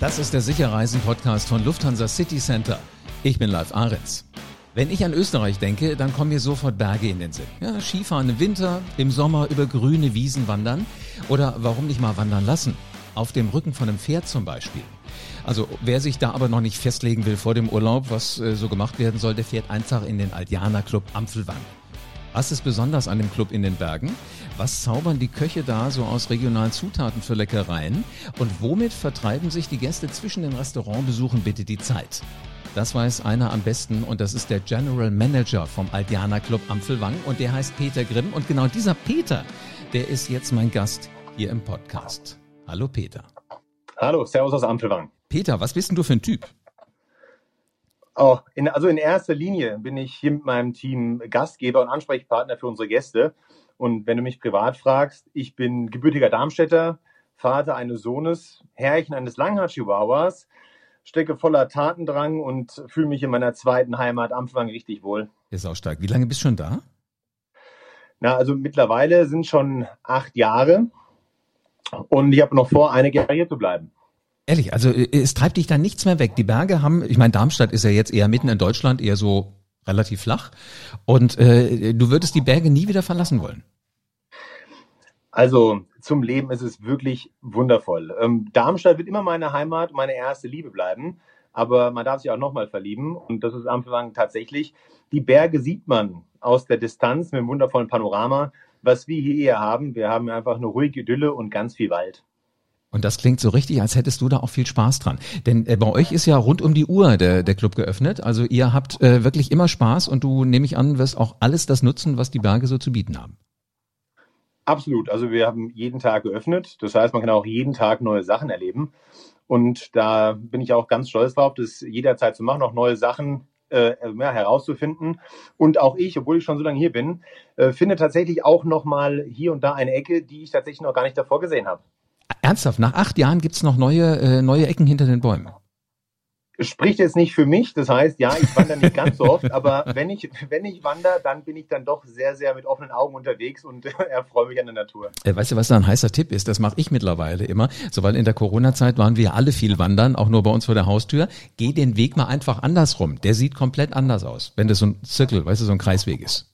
Das ist der Sicherreisen-Podcast von Lufthansa City Center. Ich bin Live Ahrens. Wenn ich an Österreich denke, dann kommen mir sofort Berge in den Sinn. Ja, Skifahren im Winter, im Sommer über grüne Wiesen wandern oder warum nicht mal wandern lassen? Auf dem Rücken von einem Pferd zum Beispiel. Also wer sich da aber noch nicht festlegen will vor dem Urlaub, was äh, so gemacht werden soll, der fährt einfach in den Aldiana Club Ampfelwang. Was ist besonders an dem Club in den Bergen? Was zaubern die Köche da so aus regionalen Zutaten für Leckereien? Und womit vertreiben sich die Gäste zwischen den Restaurantbesuchen bitte die Zeit? Das weiß einer am besten und das ist der General Manager vom Aldiana Club Ampfelwang und der heißt Peter Grimm und genau dieser Peter, der ist jetzt mein Gast hier im Podcast. Hallo Peter. Hallo, Servus aus Ampfelwang. Peter, was bist denn du für ein Typ? Oh, in, also in erster Linie bin ich hier mit meinem Team Gastgeber und Ansprechpartner für unsere Gäste. Und wenn du mich privat fragst, ich bin gebürtiger Darmstädter, Vater eines Sohnes, Herrchen eines Langhaar-Chihuahuas, stecke voller Tatendrang und fühle mich in meiner zweiten Heimat Ampfwang richtig wohl. Ist auch stark. Wie lange bist du schon da? Na, also mittlerweile sind schon acht Jahre und ich habe noch vor, einige Jahre hier zu bleiben. Ehrlich, also äh, es treibt dich da nichts mehr weg. Die Berge haben, ich meine, Darmstadt ist ja jetzt eher mitten in Deutschland, eher so relativ flach. Und äh, du würdest die Berge nie wieder verlassen wollen. Also zum Leben ist es wirklich wundervoll. Ähm, Darmstadt wird immer meine Heimat, meine erste Liebe bleiben. Aber man darf sich auch nochmal verlieben. Und das ist am Anfang tatsächlich. Die Berge sieht man aus der Distanz mit einem wundervollen Panorama. Was wir hier eher haben, wir haben einfach eine ruhige Idylle und ganz viel Wald. Und das klingt so richtig, als hättest du da auch viel Spaß dran. Denn äh, bei euch ist ja rund um die Uhr der, der Club geöffnet. Also ihr habt äh, wirklich immer Spaß und du, nehme ich an, wirst auch alles das nutzen, was die Berge so zu bieten haben. Absolut. Also wir haben jeden Tag geöffnet. Das heißt, man kann auch jeden Tag neue Sachen erleben. Und da bin ich auch ganz stolz drauf, das jederzeit zu machen, auch neue Sachen äh, ja, herauszufinden. Und auch ich, obwohl ich schon so lange hier bin, äh, finde tatsächlich auch nochmal hier und da eine Ecke, die ich tatsächlich noch gar nicht davor gesehen habe. Ernsthaft, nach acht Jahren gibt's noch neue, äh, neue Ecken hinter den Bäumen. Spricht jetzt nicht für mich, das heißt, ja, ich wandere nicht ganz so oft, aber wenn ich, wenn ich wandere, dann bin ich dann doch sehr, sehr mit offenen Augen unterwegs und erfreue mich an der Natur. Äh, weißt du, was da ein heißer Tipp ist? Das mache ich mittlerweile immer. So, weil in der Corona-Zeit waren wir alle viel wandern, auch nur bei uns vor der Haustür. Geh den Weg mal einfach andersrum. Der sieht komplett anders aus, wenn das so ein Zirkel, weißt du, so ein Kreisweg ist.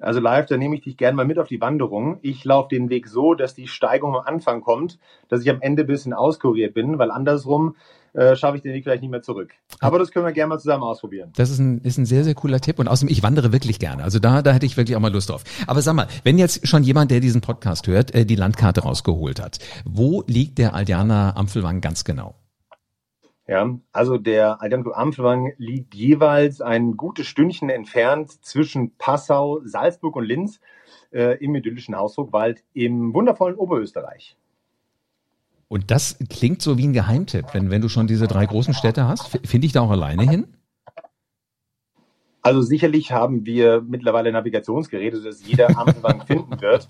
Also live, da nehme ich dich gerne mal mit auf die Wanderung. Ich laufe den Weg so, dass die Steigung am Anfang kommt, dass ich am Ende ein bisschen auskuriert bin, weil andersrum äh, schaffe ich den Weg vielleicht nicht mehr zurück. Aber das können wir gerne mal zusammen ausprobieren. Das ist ein, ist ein sehr, sehr cooler Tipp und außerdem, ich wandere wirklich gerne. Also da, da hätte ich wirklich auch mal Lust drauf. Aber sag mal, wenn jetzt schon jemand, der diesen Podcast hört, äh, die Landkarte rausgeholt hat, wo liegt der Aldiana Ampfelwang ganz genau? Ja, also der Aldanko Ampelwang liegt jeweils ein gutes Stündchen entfernt zwischen Passau, Salzburg und Linz äh, im idyllischen Hausdruckwald im wundervollen Oberösterreich. Und das klingt so wie ein Geheimtipp, wenn, wenn du schon diese drei großen Städte hast. Finde ich da auch alleine hin? Also sicherlich haben wir mittlerweile Navigationsgeräte, sodass jeder Ampelwang finden wird.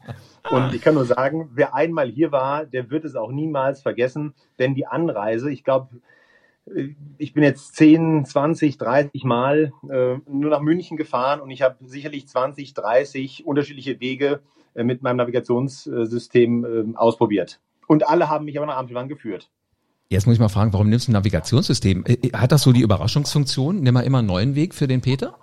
Und ich kann nur sagen, wer einmal hier war, der wird es auch niemals vergessen, denn die Anreise, ich glaube, ich bin jetzt 10, 20, 30 Mal äh, nur nach München gefahren und ich habe sicherlich 20, 30 unterschiedliche Wege äh, mit meinem Navigationssystem äh, ausprobiert. Und alle haben mich aber nach Ampelwang geführt. Jetzt muss ich mal fragen, warum nimmst du ein Navigationssystem? Äh, äh, hat das so die Überraschungsfunktion? Nimm mal immer einen neuen Weg für den Peter?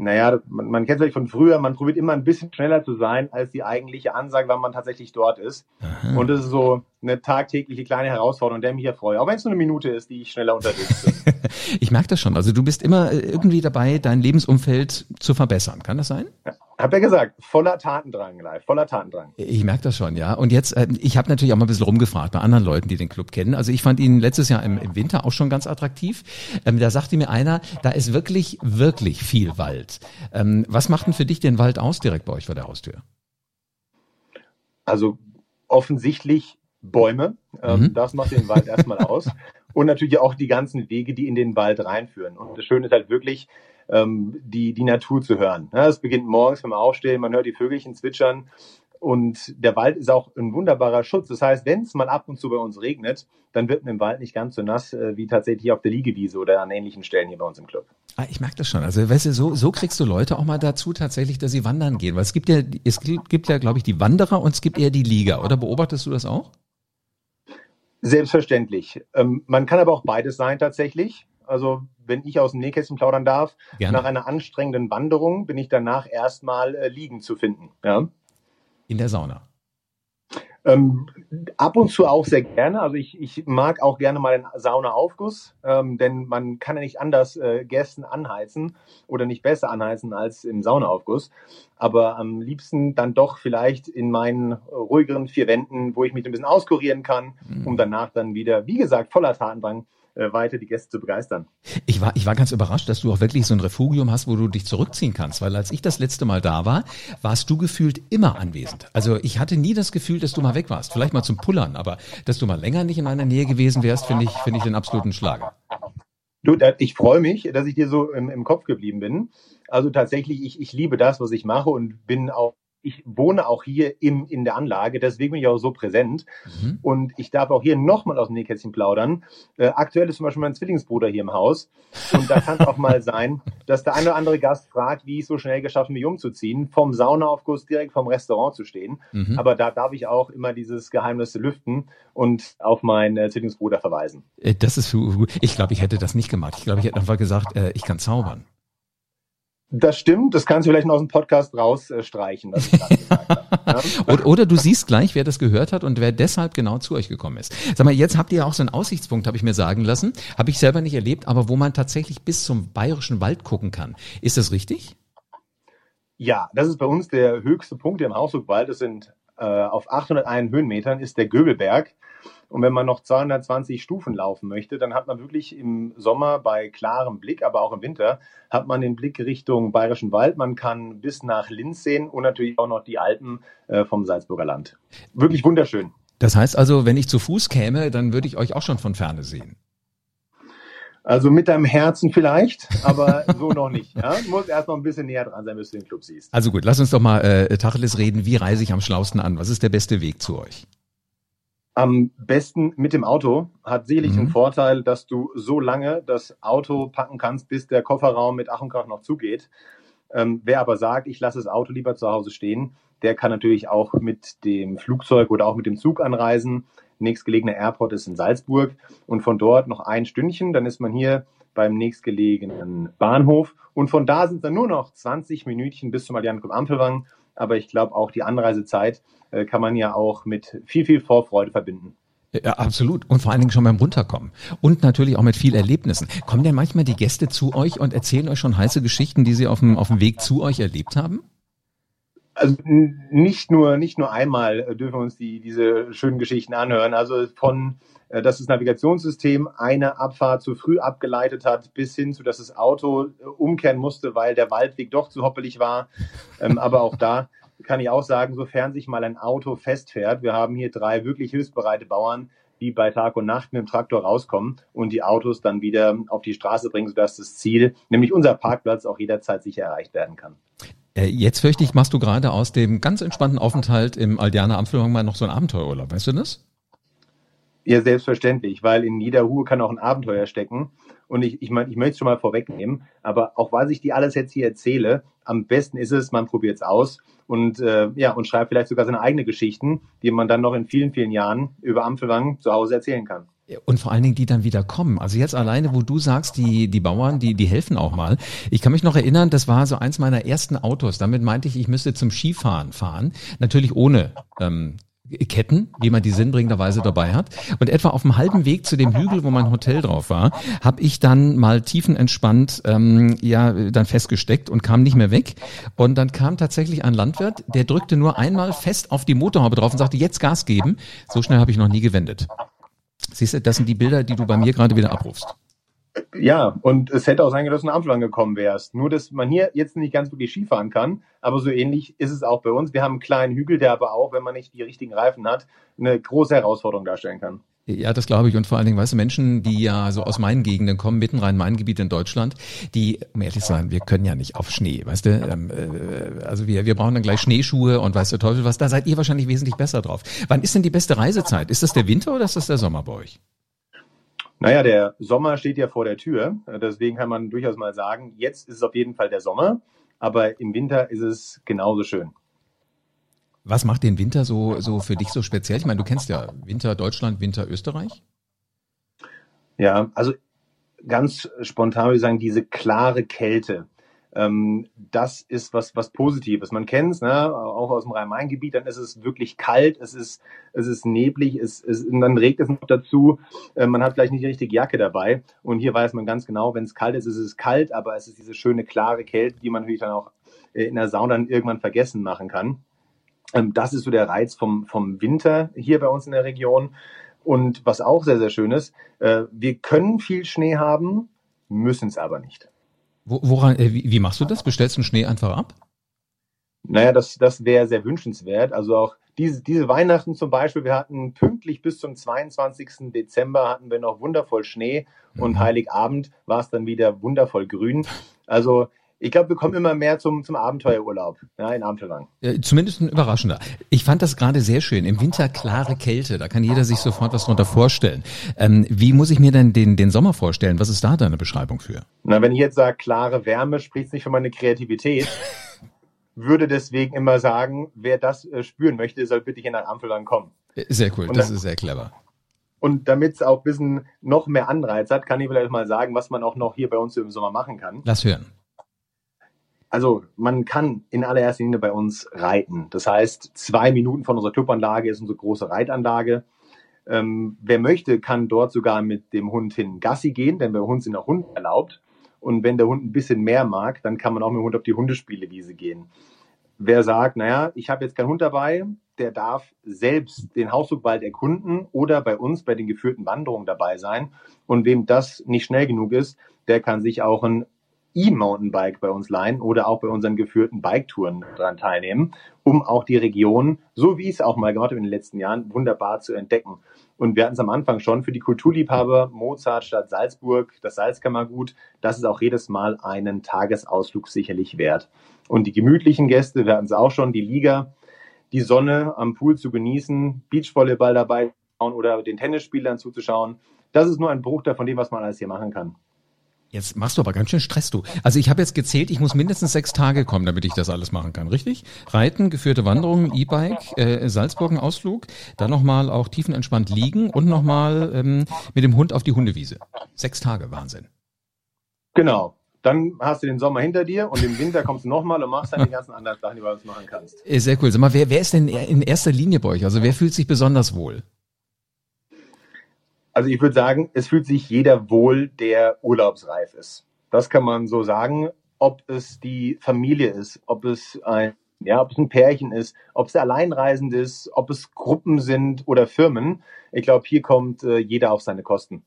Naja, man, man kennt es vielleicht von früher, man probiert immer ein bisschen schneller zu sein als die eigentliche Ansage, wann man tatsächlich dort ist. Aha. Und das ist so eine tagtägliche kleine Herausforderung, der mich hier freue. Auch wenn es nur eine Minute ist, die ich schneller unterwegs bin. ich merke das schon. Also du bist immer äh, irgendwie dabei, dein Lebensumfeld zu verbessern. Kann das sein? Ja. Hab ja gesagt, voller Tatendrang live, voller Tatendrang. Ich merke das schon, ja. Und jetzt, äh, ich habe natürlich auch mal ein bisschen rumgefragt bei anderen Leuten, die den Club kennen. Also ich fand ihn letztes Jahr im, im Winter auch schon ganz attraktiv. Ähm, da sagte mir einer, da ist wirklich, wirklich viel Wald. Ähm, was macht denn für dich den Wald aus direkt bei euch vor der Haustür? Also offensichtlich Bäume. Ähm, mhm. Das macht den Wald erstmal aus. Und natürlich auch die ganzen Wege, die in den Wald reinführen. Und das Schöne ist halt wirklich, ähm, die, die Natur zu hören. Ja, es beginnt morgens beim Aufstehen, man hört die Vögelchen zwitschern und der Wald ist auch ein wunderbarer Schutz. Das heißt, wenn es mal ab und zu bei uns regnet, dann wird man im Wald nicht ganz so nass äh, wie tatsächlich hier auf der Liegewiese oder an ähnlichen Stellen hier bei uns im Club. Ah, ich merke das schon. Also weißt du, so, so kriegst du Leute auch mal dazu tatsächlich, dass sie wandern gehen. Weil es gibt ja, es gibt ja, glaube ich, die Wanderer und es gibt eher die Lieger. Oder beobachtest du das auch? Selbstverständlich. Ähm, man kann aber auch beides sein tatsächlich. Also wenn ich aus dem Nähkästchen plaudern darf, Gerne. nach einer anstrengenden Wanderung bin ich danach erstmal äh, liegen zu finden. Ja? In der Sauna. Ähm, ab und zu auch sehr gerne. Also ich, ich mag auch gerne mal einen Saunaaufguss, ähm, denn man kann ja nicht anders äh, Gästen anheizen oder nicht besser anheizen als im Saunaaufguss. Aber am liebsten dann doch vielleicht in meinen ruhigeren vier Wänden, wo ich mich ein bisschen auskurieren kann, mhm. um danach dann wieder, wie gesagt, voller Tatendrang äh, weiter die Gäste zu begeistern. Ich war, ich war ganz überrascht, dass du auch wirklich so ein Refugium hast, wo du dich zurückziehen kannst, weil als ich das letzte Mal da war, warst du gefühlt immer anwesend. Also ich hatte nie das Gefühl, dass du mal weg warst. Vielleicht mal zum Pullern, aber dass du mal länger nicht in meiner Nähe gewesen wärst, finde ich, finde ich den absoluten Schlager. Du, ich freue mich, dass ich dir so im, im Kopf geblieben bin. Also tatsächlich, ich, ich liebe das, was ich mache und bin auch ich wohne auch hier im, in der Anlage, deswegen bin ich auch so präsent. Mhm. Und ich darf auch hier nochmal aus dem Nähkästchen plaudern. Äh, aktuell ist zum Beispiel mein Zwillingsbruder hier im Haus. Und da kann es auch mal sein, dass der eine oder andere Gast fragt, wie ich so schnell geschafft habe, mich umzuziehen, vom Saunaaufguss direkt vom Restaurant zu stehen. Mhm. Aber da darf ich auch immer dieses Geheimnis lüften und auf meinen äh, Zwillingsbruder verweisen. Äh, das ist gut. Ich glaube, ich hätte das nicht gemacht. Ich glaube, ich hätte einfach gesagt, äh, ich kann zaubern. Das stimmt, das kannst du vielleicht noch aus dem Podcast rausstreichen. Ich ja? oder, oder du siehst gleich, wer das gehört hat und wer deshalb genau zu euch gekommen ist. Sag mal, jetzt habt ihr auch so einen Aussichtspunkt, habe ich mir sagen lassen. Habe ich selber nicht erlebt, aber wo man tatsächlich bis zum bayerischen Wald gucken kann. Ist das richtig? Ja, das ist bei uns der höchste Punkt im Hausburgwald. Das sind äh, auf 801 Höhenmetern ist der Göbelberg. Und wenn man noch 220 Stufen laufen möchte, dann hat man wirklich im Sommer bei klarem Blick, aber auch im Winter, hat man den Blick Richtung Bayerischen Wald. Man kann bis nach Linz sehen und natürlich auch noch die Alpen äh, vom Salzburger Land. Wirklich wunderschön. Das heißt also, wenn ich zu Fuß käme, dann würde ich euch auch schon von ferne sehen. Also mit deinem Herzen vielleicht, aber so noch nicht. Ja? Du musst erst noch ein bisschen näher dran sein, bis du den Club siehst. Also gut, lass uns doch mal äh, Tacheles reden. Wie reise ich am schlausten an? Was ist der beste Weg zu euch? Am besten mit dem Auto. Hat sicherlich mhm. den Vorteil, dass du so lange das Auto packen kannst, bis der Kofferraum mit Ach und Krach noch zugeht. Ähm, wer aber sagt, ich lasse das Auto lieber zu Hause stehen, der kann natürlich auch mit dem Flugzeug oder auch mit dem Zug anreisen. Nächstgelegener Airport ist in Salzburg und von dort noch ein Stündchen, dann ist man hier beim nächstgelegenen Bahnhof und von da sind dann nur noch 20 Minütchen bis zum Allianz Ampelwang aber ich glaube auch die Anreisezeit äh, kann man ja auch mit viel, viel Vorfreude verbinden. Ja, absolut. Und vor allen Dingen schon beim Runterkommen. Und natürlich auch mit viel Erlebnissen. Kommen denn manchmal die Gäste zu euch und erzählen euch schon heiße Geschichten, die sie auf dem, auf dem Weg zu euch erlebt haben? Also nicht nur, nicht nur einmal dürfen wir uns die, diese schönen Geschichten anhören. Also von äh, dass das Navigationssystem eine Abfahrt zu früh abgeleitet hat, bis hin zu, dass das Auto äh, umkehren musste, weil der Waldweg doch zu hoppelig war. Ähm, aber auch da kann ich auch sagen, sofern sich mal ein Auto festfährt, wir haben hier drei wirklich hilfsbereite Bauern, die bei Tag und Nacht mit dem Traktor rauskommen und die Autos dann wieder auf die Straße bringen, sodass das Ziel, nämlich unser Parkplatz, auch jederzeit sicher erreicht werden kann. Äh, jetzt fürchte ich, machst du gerade aus dem ganz entspannten Aufenthalt im Aldiana Ampfelhang mal noch so einen Abenteuerurlaub. Weißt du das? Ja, selbstverständlich, weil in jeder Ruhe kann auch ein Abenteuer stecken. Und ich, ich meine, ich möchte es schon mal vorwegnehmen, aber auch was ich dir alles jetzt hier erzähle, am besten ist es, man probiert es aus und äh, ja und schreibt vielleicht sogar seine eigenen Geschichten, die man dann noch in vielen, vielen Jahren über Ampelwang zu Hause erzählen kann. Und vor allen Dingen, die dann wieder kommen. Also jetzt alleine, wo du sagst, die, die Bauern, die, die helfen auch mal. Ich kann mich noch erinnern, das war so eins meiner ersten Autos. Damit meinte ich, ich müsste zum Skifahren fahren. Natürlich ohne ähm, Ketten, die man die sinnbringenderweise dabei hat. Und etwa auf dem halben Weg zu dem Hügel, wo mein Hotel drauf war, habe ich dann mal tiefenentspannt ähm, ja dann festgesteckt und kam nicht mehr weg. Und dann kam tatsächlich ein Landwirt, der drückte nur einmal fest auf die Motorhaube drauf und sagte, jetzt Gas geben. So schnell habe ich noch nie gewendet. Siehst du, das sind die Bilder, die du bei mir gerade wieder abrufst. Ja, und es hätte auch sein können, dass du in Amsterdam gekommen wärst. Nur, dass man hier jetzt nicht ganz wirklich Skifahren kann, aber so ähnlich ist es auch bei uns. Wir haben einen kleinen Hügel, der aber auch, wenn man nicht die richtigen Reifen hat, eine große Herausforderung darstellen kann. Ja, das glaube ich. Und vor allen Dingen, weißt du, Menschen, die ja so aus meinen Gegenden kommen, mitten rein mein Gebiet in Deutschland, die, um ehrlich zu sein, wir können ja nicht auf Schnee, weißt du? Ähm, äh, also wir, wir brauchen dann gleich Schneeschuhe und weißt du Teufel was, da seid ihr wahrscheinlich wesentlich besser drauf. Wann ist denn die beste Reisezeit? Ist das der Winter oder ist das der Sommer bei euch? Naja, der Sommer steht ja vor der Tür. Deswegen kann man durchaus mal sagen, jetzt ist es auf jeden Fall der Sommer, aber im Winter ist es genauso schön. Was macht den Winter so, so für dich so speziell? Ich meine, du kennst ja Winter Deutschland, Winter Österreich. Ja, also ganz spontan würde ich sagen, diese klare Kälte. Ähm, das ist was, was Positives. Man kennt es, ne? auch aus dem Rhein-Main-Gebiet, dann ist es wirklich kalt, es ist, es ist neblig, es, es, dann regt es noch dazu, äh, man hat vielleicht nicht die richtige Jacke dabei. Und hier weiß man ganz genau, wenn es kalt ist, ist es kalt, aber es ist diese schöne, klare Kälte, die man natürlich dann auch äh, in der Sauna dann irgendwann vergessen machen kann. Ähm, das ist so der Reiz vom, vom Winter hier bei uns in der Region. Und was auch sehr, sehr schön ist, äh, wir können viel Schnee haben, müssen es aber nicht. Woran, äh, wie, wie machst du das? Bestellst du den Schnee einfach ab? Naja, das, das wäre sehr wünschenswert. Also auch diese, diese Weihnachten zum Beispiel, wir hatten pünktlich bis zum 22. Dezember hatten wir noch wundervoll Schnee und mhm. Heiligabend war es dann wieder wundervoll grün. Also ich glaube, wir kommen immer mehr zum, zum Abenteuerurlaub ja, in Amsterdam. Ja, zumindest ein überraschender. Ich fand das gerade sehr schön. Im Winter klare Kälte, da kann jeder sich sofort was drunter vorstellen. Ähm, wie muss ich mir denn den, den Sommer vorstellen? Was ist da deine Beschreibung für? Na, wenn ich jetzt sage, klare Wärme, spricht es nicht für meine Kreativität. würde deswegen immer sagen, wer das äh, spüren möchte, soll bitte hier nach Amsterdam kommen. Sehr cool, das dann, ist sehr clever. Und damit es auch ein bisschen noch mehr Anreiz hat, kann ich vielleicht mal sagen, was man auch noch hier bei uns im Sommer machen kann. Lass hören. Also man kann in allererster Linie bei uns reiten. Das heißt, zwei Minuten von unserer Clubanlage ist unsere große Reitanlage. Ähm, wer möchte, kann dort sogar mit dem Hund hin Gassi gehen, denn bei uns sind auch Hunde erlaubt. Und wenn der Hund ein bisschen mehr mag, dann kann man auch mit dem Hund auf die Hundespielewiese gehen. Wer sagt, naja, ich habe jetzt keinen Hund dabei, der darf selbst den Hausflugwald erkunden oder bei uns bei den geführten Wanderungen dabei sein. Und wem das nicht schnell genug ist, der kann sich auch ein E-Mountainbike bei uns leihen oder auch bei unseren geführten Biketouren dran teilnehmen, um auch die Region, so wie ich es auch mal gemacht habe in den letzten Jahren, wunderbar zu entdecken. Und wir hatten es am Anfang schon für die Kulturliebhaber Mozart statt Salzburg, das Salzkammergut, das ist auch jedes Mal einen Tagesausflug sicherlich wert. Und die gemütlichen Gäste, wir hatten es auch schon, die Liga, die Sonne am Pool zu genießen, Beachvolleyball dabei oder den Tennisspielern zuzuschauen, das ist nur ein Bruchteil von dem, was man alles hier machen kann. Jetzt machst du aber ganz schön Stress, du. Also ich habe jetzt gezählt, ich muss mindestens sechs Tage kommen, damit ich das alles machen kann, richtig? Reiten, geführte Wanderung, E-Bike, äh, Salzburg Ausflug, dann nochmal auch tiefenentspannt liegen und nochmal ähm, mit dem Hund auf die Hundewiese. Sechs Tage, Wahnsinn. Genau. Dann hast du den Sommer hinter dir und im Winter kommst du nochmal und machst dann die ganzen anderen Sachen, die du machen kannst. Äh, sehr cool. Sag mal, wer, wer ist denn in erster Linie bei euch? Also wer fühlt sich besonders wohl? Also ich würde sagen, es fühlt sich jeder wohl, der urlaubsreif ist. Das kann man so sagen, ob es die Familie ist, ob es ein, ja, ob es ein Pärchen ist, ob es der Alleinreisende ist, ob es Gruppen sind oder Firmen. Ich glaube, hier kommt äh, jeder auf seine Kosten.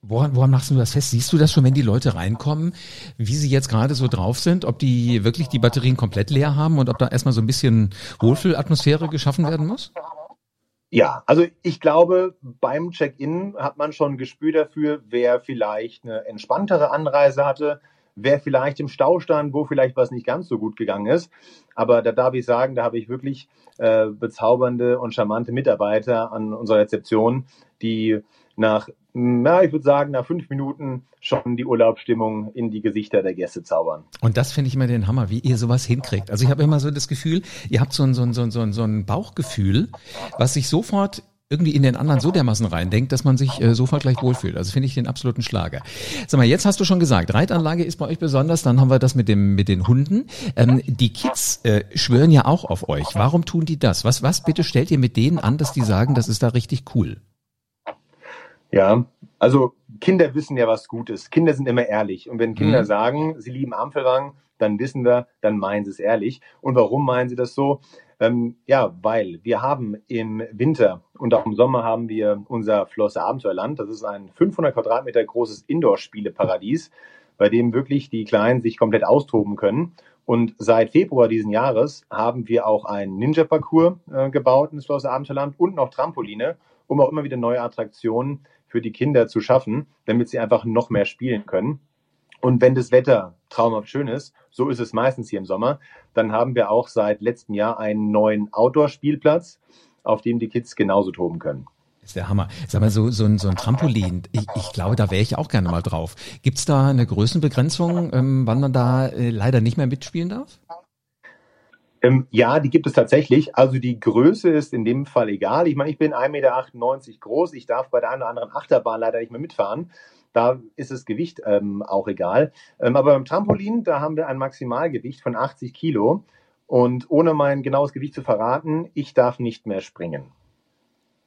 Woran, woran machst du das fest? Siehst du das schon, wenn die Leute reinkommen, wie sie jetzt gerade so drauf sind, ob die wirklich die Batterien komplett leer haben und ob da erstmal so ein bisschen Wohlfühlatmosphäre geschaffen werden muss? Ja, also ich glaube, beim Check-in hat man schon ein Gespür dafür, wer vielleicht eine entspanntere Anreise hatte, wer vielleicht im Stau stand, wo vielleicht was nicht ganz so gut gegangen ist. Aber da darf ich sagen, da habe ich wirklich äh, bezaubernde und charmante Mitarbeiter an unserer Rezeption, die nach, na, ich würde sagen, nach fünf Minuten schon die Urlaubsstimmung in die Gesichter der Gäste zaubern. Und das finde ich immer den Hammer, wie ihr sowas hinkriegt. Also ich habe immer so das Gefühl, ihr habt so ein, so ein, so ein, so ein Bauchgefühl, was sich sofort irgendwie in den anderen so dermaßen reindenkt, dass man sich äh, sofort gleich wohlfühlt. Also finde ich den absoluten Schlager. Sag mal, jetzt hast du schon gesagt, Reitanlage ist bei euch besonders, dann haben wir das mit dem mit den Hunden. Ähm, die Kids äh, schwören ja auch auf euch. Warum tun die das? Was was bitte stellt ihr mit denen an, dass die sagen, das ist da richtig cool? Ja, also Kinder wissen ja, was gut ist. Kinder sind immer ehrlich. Und wenn Kinder mhm. sagen, sie lieben Ampelwang, dann wissen wir, dann meinen sie es ehrlich. Und warum meinen sie das so? Ähm, ja, weil wir haben im Winter und auch im Sommer haben wir unser Flosse Abenteuerland. Das ist ein 500 Quadratmeter großes Indoor-Spieleparadies, bei dem wirklich die Kleinen sich komplett austoben können. Und seit Februar diesen Jahres haben wir auch einen Ninja-Parcours äh, gebaut in das Flosse Abenteuerland und noch Trampoline, um auch immer wieder neue Attraktionen für die Kinder zu schaffen, damit sie einfach noch mehr spielen können. Und wenn das Wetter traumhaft schön ist, so ist es meistens hier im Sommer, dann haben wir auch seit letztem Jahr einen neuen Outdoor-Spielplatz, auf dem die Kids genauso toben können. Das ist der Hammer. Sag mal, so, so, ein, so ein Trampolin, ich, ich glaube, da wäre ich auch gerne mal drauf. Gibt's da eine Größenbegrenzung, ähm, wann man da äh, leider nicht mehr mitspielen darf? Ähm, ja, die gibt es tatsächlich. Also die Größe ist in dem Fall egal. Ich meine, ich bin 1,98 Meter groß. Ich darf bei der einen oder anderen Achterbahn leider nicht mehr mitfahren. Da ist das Gewicht ähm, auch egal. Ähm, aber beim Trampolin, da haben wir ein Maximalgewicht von 80 Kilo. Und ohne mein genaues Gewicht zu verraten, ich darf nicht mehr springen.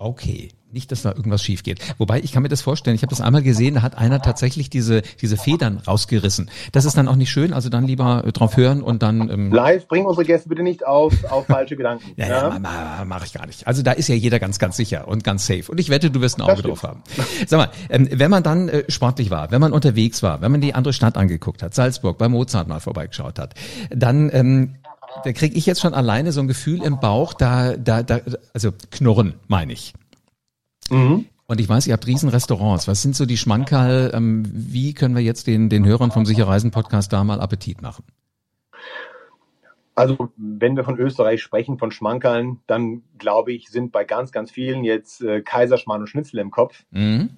Okay, nicht, dass da irgendwas schief geht. Wobei, ich kann mir das vorstellen, ich habe das einmal gesehen, da hat einer tatsächlich diese, diese Federn rausgerissen. Das ist dann auch nicht schön, also dann lieber äh, drauf hören und dann... Ähm Live, bring unsere Gäste bitte nicht auf, auf falsche Gedanken. ja, ja, ja? mache ich gar nicht. Also da ist ja jeder ganz, ganz sicher und ganz safe. Und ich wette, du wirst ein Auge drauf haben. Sag mal, ähm, wenn man dann äh, sportlich war, wenn man unterwegs war, wenn man die andere Stadt angeguckt hat, Salzburg, bei Mozart mal vorbeigeschaut hat, dann... Ähm, da kriege ich jetzt schon alleine so ein Gefühl im Bauch, da, da, da, also Knurren, meine ich. Mhm. Und ich weiß, ihr habt riesen Restaurants. Was sind so die Schmankerl? Ähm, wie können wir jetzt den, den Hörern vom Sicherreisen Podcast da mal Appetit machen? Also, wenn wir von Österreich sprechen, von Schmankerln, dann glaube ich, sind bei ganz, ganz vielen jetzt äh, Kaiserschmarrn und Schnitzel im Kopf. Mhm.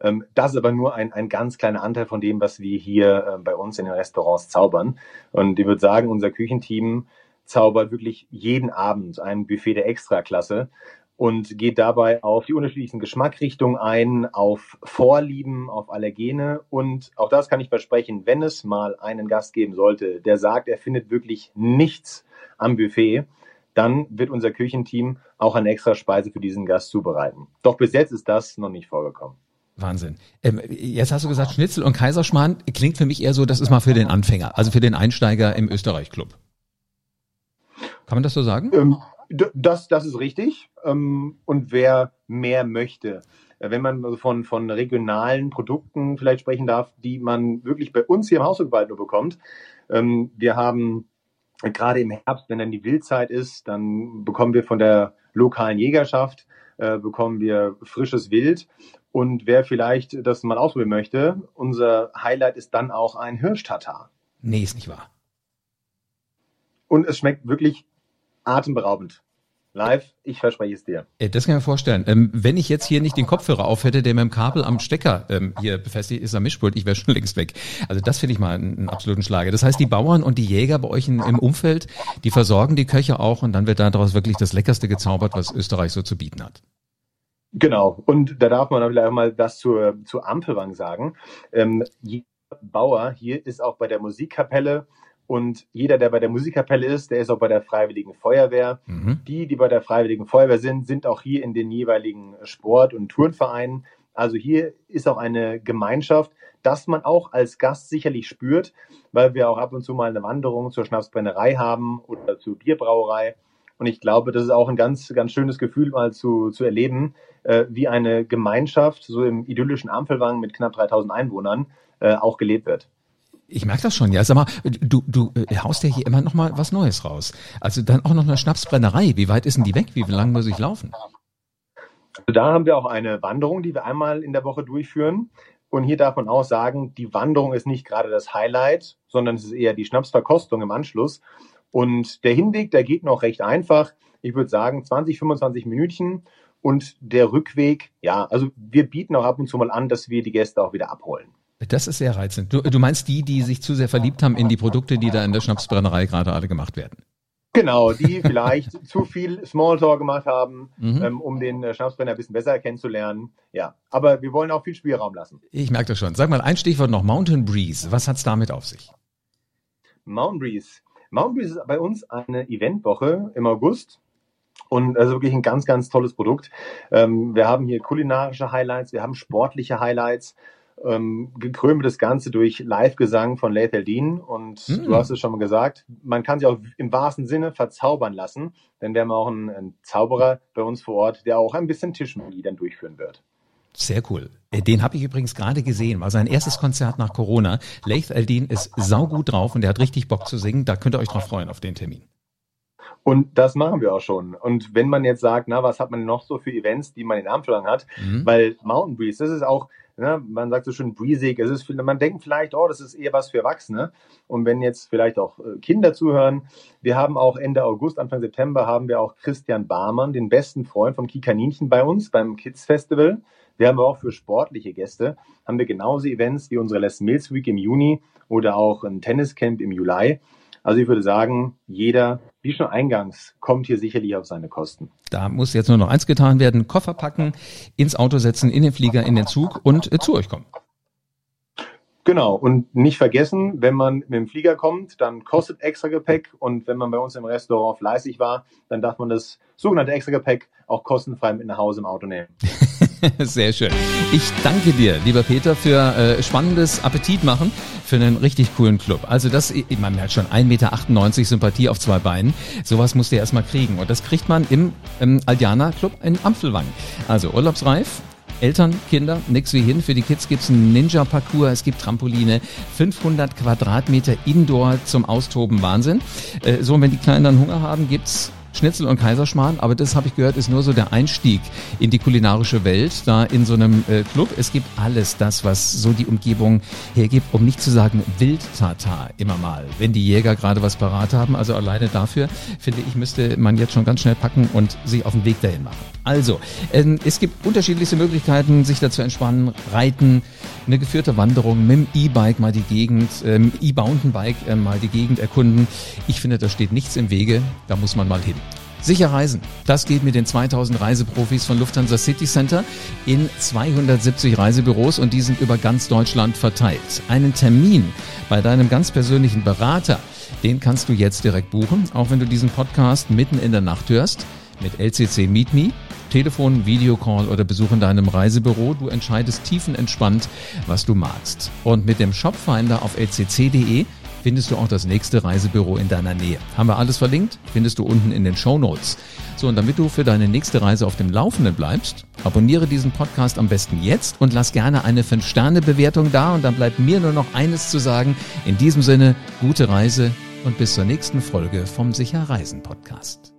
Ähm, das ist aber nur ein, ein ganz kleiner Anteil von dem, was wir hier äh, bei uns in den Restaurants zaubern. Und ich würde sagen, unser Küchenteam zaubert wirklich jeden Abend ein Buffet der Extraklasse und geht dabei auf die unterschiedlichsten Geschmackrichtungen ein, auf Vorlieben, auf Allergene und auch das kann ich versprechen, wenn es mal einen Gast geben sollte, der sagt, er findet wirklich nichts am Buffet, dann wird unser Küchenteam auch eine extra Speise für diesen Gast zubereiten. Doch bis jetzt ist das noch nicht vorgekommen. Wahnsinn. Ähm, jetzt hast du gesagt, Schnitzel und Kaiserschmarrn klingt für mich eher so, das ist mal für den Anfänger, also für den Einsteiger im Österreich-Club. Kann man das so sagen? Ähm, das, das ist richtig. Ähm, und wer mehr möchte, äh, wenn man also von, von regionalen Produkten vielleicht sprechen darf, die man wirklich bei uns hier im Hausgewalt nur bekommt. Ähm, wir haben gerade im Herbst, wenn dann die Wildzeit ist, dann bekommen wir von der lokalen Jägerschaft, äh, bekommen wir frisches Wild. Und wer vielleicht das mal ausprobieren möchte, unser Highlight ist dann auch ein Hirschtatar. Nee, ist nicht wahr. Und es schmeckt wirklich atemberaubend. Live, ich verspreche es dir. Äh, das kann ich mir vorstellen. Ähm, wenn ich jetzt hier nicht den Kopfhörer auf hätte, der mit dem Kabel am Stecker ähm, hier befestigt ist am Mischpult, ich wäre schon längst weg. Also das finde ich mal einen, einen, absoluten Schlager. Das heißt, die Bauern und die Jäger bei euch in, im Umfeld, die versorgen die Köche auch und dann wird daraus wirklich das Leckerste gezaubert, was Österreich so zu bieten hat. Genau. Und da darf man vielleicht auch mal das zur, zur Ampelwang sagen. Ähm, jeder Bauer hier ist auch bei der Musikkapelle und jeder, der bei der Musikkapelle ist, der ist auch bei der Freiwilligen Feuerwehr. Mhm. Die, die bei der Freiwilligen Feuerwehr sind, sind auch hier in den jeweiligen Sport- und Turnvereinen. Also hier ist auch eine Gemeinschaft, dass man auch als Gast sicherlich spürt, weil wir auch ab und zu mal eine Wanderung zur Schnapsbrennerei haben oder zur Bierbrauerei. Und ich glaube, das ist auch ein ganz, ganz schönes Gefühl, mal zu, zu erleben, äh, wie eine Gemeinschaft so im idyllischen Ampelwang mit knapp 3000 Einwohnern äh, auch gelebt wird. Ich merke das schon, ja. Sag mal, du, du äh, haust ja hier immer noch mal was Neues raus. Also dann auch noch eine Schnapsbrennerei. Wie weit ist denn die weg? Wie lange muss ich laufen? Also da haben wir auch eine Wanderung, die wir einmal in der Woche durchführen. Und hier darf man auch sagen, die Wanderung ist nicht gerade das Highlight, sondern es ist eher die Schnapsverkostung im Anschluss. Und der Hinweg, der geht noch recht einfach. Ich würde sagen 20, 25 Minütchen. Und der Rückweg, ja, also wir bieten auch ab und zu mal an, dass wir die Gäste auch wieder abholen. Das ist sehr reizend. Du, du meinst die, die sich zu sehr verliebt haben in die Produkte, die da in der Schnapsbrennerei gerade alle gemacht werden? Genau, die vielleicht zu viel Smalltalk gemacht haben, mhm. ähm, um den äh, Schnapsbrenner ein bisschen besser kennenzulernen. Ja, aber wir wollen auch viel Spielraum lassen. Ich merke das schon. Sag mal ein Stichwort noch, Mountain Breeze. Was hat's damit auf sich? Mountain Breeze. Mountain Breeze ist bei uns eine Eventwoche im August. Und also wirklich ein ganz, ganz tolles Produkt. Ähm, wir haben hier kulinarische Highlights, wir haben sportliche Highlights ähm, gekrönt das Ganze durch Live-Gesang von Lethal Dean. Und mhm. du hast es schon mal gesagt, man kann sich auch im wahrsten Sinne verzaubern lassen, denn wir haben auch einen, einen Zauberer bei uns vor Ort, der auch ein bisschen Tischmagie dann durchführen wird. Sehr cool. Äh, den habe ich übrigens gerade gesehen. War sein erstes Konzert nach Corona. Leith Aldin ist saugut drauf und der hat richtig Bock zu singen. Da könnt ihr euch drauf freuen auf den Termin. Und das machen wir auch schon. Und wenn man jetzt sagt, na, was hat man noch so für Events, die man in Amsterdam hat? Mhm. Weil Mountain Breeze, das ist auch, ja, man sagt so schön breezig, es ist, man denkt vielleicht, oh, das ist eher was für Erwachsene. Und wenn jetzt vielleicht auch äh, Kinder zuhören, wir haben auch Ende August, Anfang September haben wir auch Christian Barmann, den besten Freund vom Kikaninchen bei uns beim Kids Festival. Wir haben auch für sportliche Gäste, haben wir genauso Events wie unsere Les Mills Week im Juni oder auch ein Tenniscamp im Juli. Also ich würde sagen, jeder, wie schon eingangs, kommt hier sicherlich auf seine Kosten. Da muss jetzt nur noch eins getan werden, Koffer packen, ins Auto setzen, in den Flieger, in den Zug und äh, zu euch kommen. Genau, und nicht vergessen, wenn man mit dem Flieger kommt, dann kostet extra Gepäck und wenn man bei uns im Restaurant fleißig war, dann darf man das sogenannte extra Gepäck auch kostenfrei mit nach Hause im Auto nehmen. Sehr schön. Ich danke dir, lieber Peter, für äh, spannendes Appetit machen für einen richtig coolen Club. Also das, man hat schon 1,98 Meter Sympathie auf zwei Beinen. Sowas musst du erstmal kriegen. Und das kriegt man im, im Aldiana Club in Ampfelwang. Also urlaubsreif, Eltern, Kinder, nix wie hin. Für die Kids gibt's einen Ninja-Parcours, es gibt Trampoline, 500 Quadratmeter Indoor zum Austoben, Wahnsinn. Äh, so, und wenn die Kleinen dann Hunger haben, gibt's Schnitzel und Kaiserschmarrn, aber das habe ich gehört, ist nur so der Einstieg in die kulinarische Welt, da in so einem äh, Club. Es gibt alles das, was so die Umgebung hergibt, um nicht zu sagen Wildtatar immer mal, wenn die Jäger gerade was parat haben. Also alleine dafür, finde ich, müsste man jetzt schon ganz schnell packen und sich auf den Weg dahin machen. Also, ähm, es gibt unterschiedlichste Möglichkeiten, sich da zu entspannen, reiten, eine geführte Wanderung mit dem E-Bike mal die Gegend, ähm, E-Mountainbike äh, mal die Gegend erkunden. Ich finde, da steht nichts im Wege, da muss man mal hin. Sicher reisen. Das geht mit den 2000 Reiseprofis von Lufthansa City Center in 270 Reisebüros und die sind über ganz Deutschland verteilt. Einen Termin bei deinem ganz persönlichen Berater, den kannst du jetzt direkt buchen, auch wenn du diesen Podcast mitten in der Nacht hörst mit LCC Meet Me. Telefon, Videocall oder Besuch in deinem Reisebüro. Du entscheidest tiefenentspannt, was du magst. Und mit dem Shopfinder auf lcc.de findest du auch das nächste Reisebüro in deiner Nähe. Haben wir alles verlinkt? Findest du unten in den Show Notes. So, und damit du für deine nächste Reise auf dem Laufenden bleibst, abonniere diesen Podcast am besten jetzt und lass gerne eine 5-Sterne-Bewertung da. Und dann bleibt mir nur noch eines zu sagen. In diesem Sinne, gute Reise und bis zur nächsten Folge vom Sicher Reisen Podcast.